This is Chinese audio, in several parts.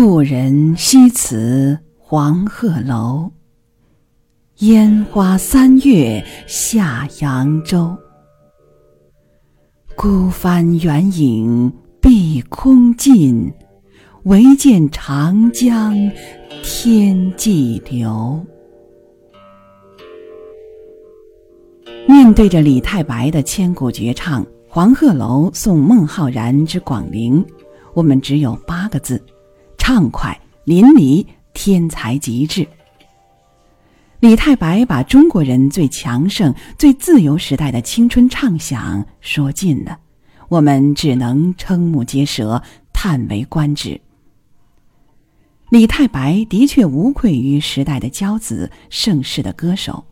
故人西辞黄鹤楼，烟花三月下扬州。孤帆远影碧空尽，唯见长江天际流。面对着李太白的千古绝唱《黄鹤楼送孟浩然之广陵》，我们只有八个字。畅快淋漓，天才极致。李太白把中国人最强盛、最自由时代的青春畅想说尽了，我们只能瞠目结舌，叹为观止。李太白的确无愧于时代的骄子、盛世的歌手，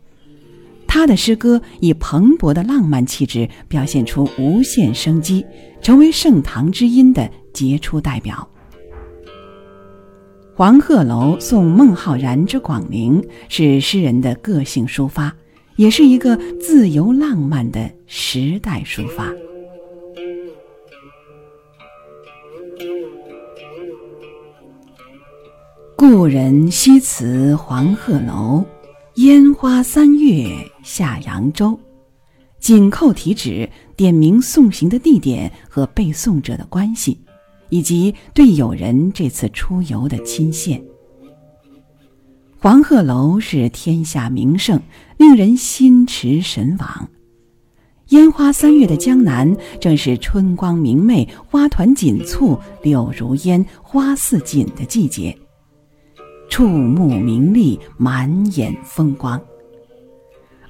他的诗歌以蓬勃的浪漫气质表现出无限生机，成为盛唐之音的杰出代表。黄鹤楼送孟浩然之广陵是诗人的个性抒发，也是一个自由浪漫的时代抒发。故人西辞黄鹤楼，烟花三月下扬州。紧扣题旨，点明送行的地点和背诵者的关系。以及对友人这次出游的亲羡。黄鹤楼是天下名胜，令人心驰神往。烟花三月的江南，正是春光明媚、花团锦簇、柳如烟、花似锦的季节，触目明丽，满眼风光。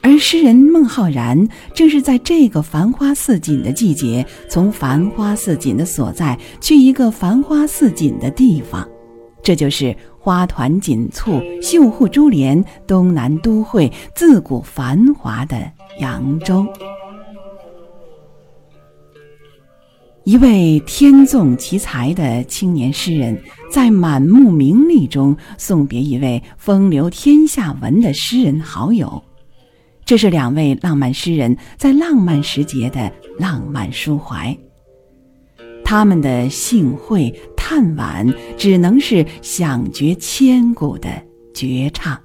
而诗人孟浩然正是在这个繁花似锦的季节，从繁花似锦的所在去一个繁花似锦的地方，这就是花团锦簇、绣户珠帘、东南都会、自古繁华的扬州。一位天纵奇才的青年诗人，在满目名利中送别一位风流天下闻的诗人好友。这是两位浪漫诗人在浪漫时节的浪漫抒怀，他们的幸会叹惋，只能是响绝千古的绝唱。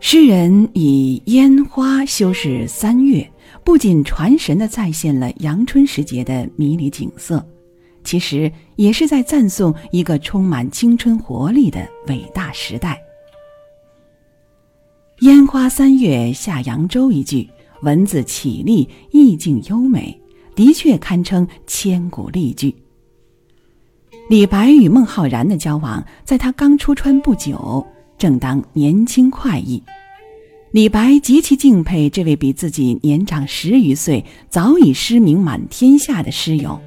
诗人以烟花修饰三月。不仅传神地再现了阳春时节的迷离景色，其实也是在赞颂一个充满青春活力的伟大时代。烟花三月下扬州一句，文字绮丽，意境优美，的确堪称千古丽句。李白与孟浩然的交往，在他刚出川不久，正当年轻快意。李白极其敬佩这位比自己年长十余岁、早已诗名满天下的诗友，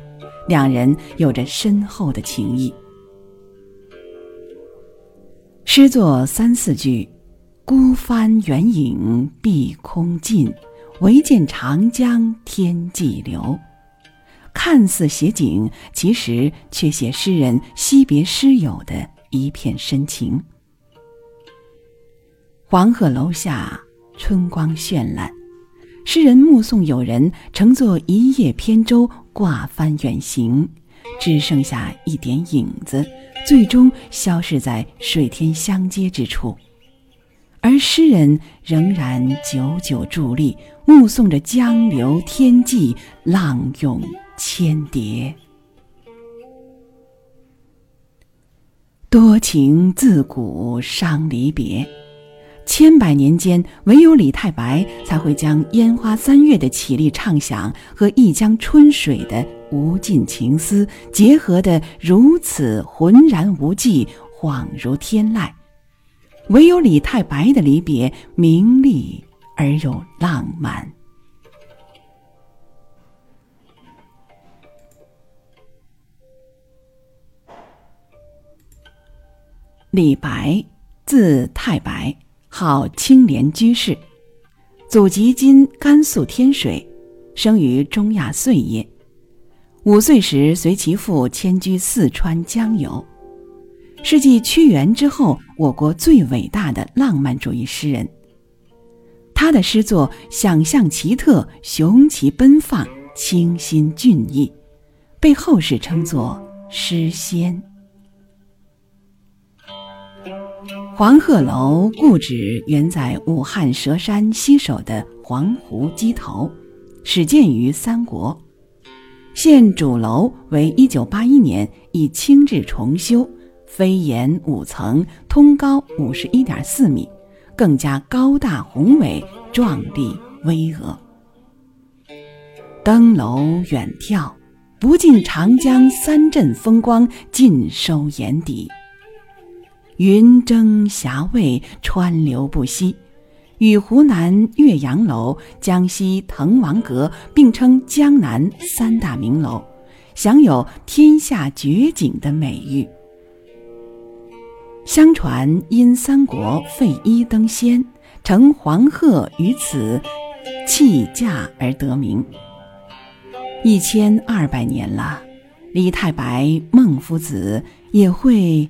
两人有着深厚的情谊。诗作三四句：“孤帆远影碧空尽，唯见长江天际流。”看似写景，其实却写诗人惜别诗友的一片深情。黄鹤楼下，春光绚烂，诗人目送友人乘坐一叶扁舟挂帆远行，只剩下一点影子，最终消失在水天相接之处。而诗人仍然久久伫立，目送着江流天际，浪涌千叠。多情自古伤离别。千百年间，唯有李太白才会将烟花三月的绮丽畅想和一江春水的无尽情思结合得如此浑然无际，恍如天籁。唯有李太白的离别明丽而又浪漫。李白，字太白。号青莲居士，祖籍今甘肃天水，生于中亚碎叶。五岁时随其父迁居四川江油，是继屈原之后我国最伟大的浪漫主义诗人。他的诗作想象奇特、雄奇奔放、清新俊逸，被后世称作“诗仙”。黄鹤楼故址原在武汉蛇山西首的黄湖矶头，始建于三国。现主楼为一九八一年已清制重修，飞檐五层，通高五十一点四米，更加高大宏伟、壮丽巍峨。登楼远眺，不尽长江三镇风光尽收眼底。云蒸霞蔚，川流不息，与湖南岳阳楼、江西滕王阁并称江南三大名楼，享有“天下绝景”的美誉。相传因三国废祎登仙，乘黄鹤于此弃驾而得名。一千二百年了，李太白、孟夫子也会。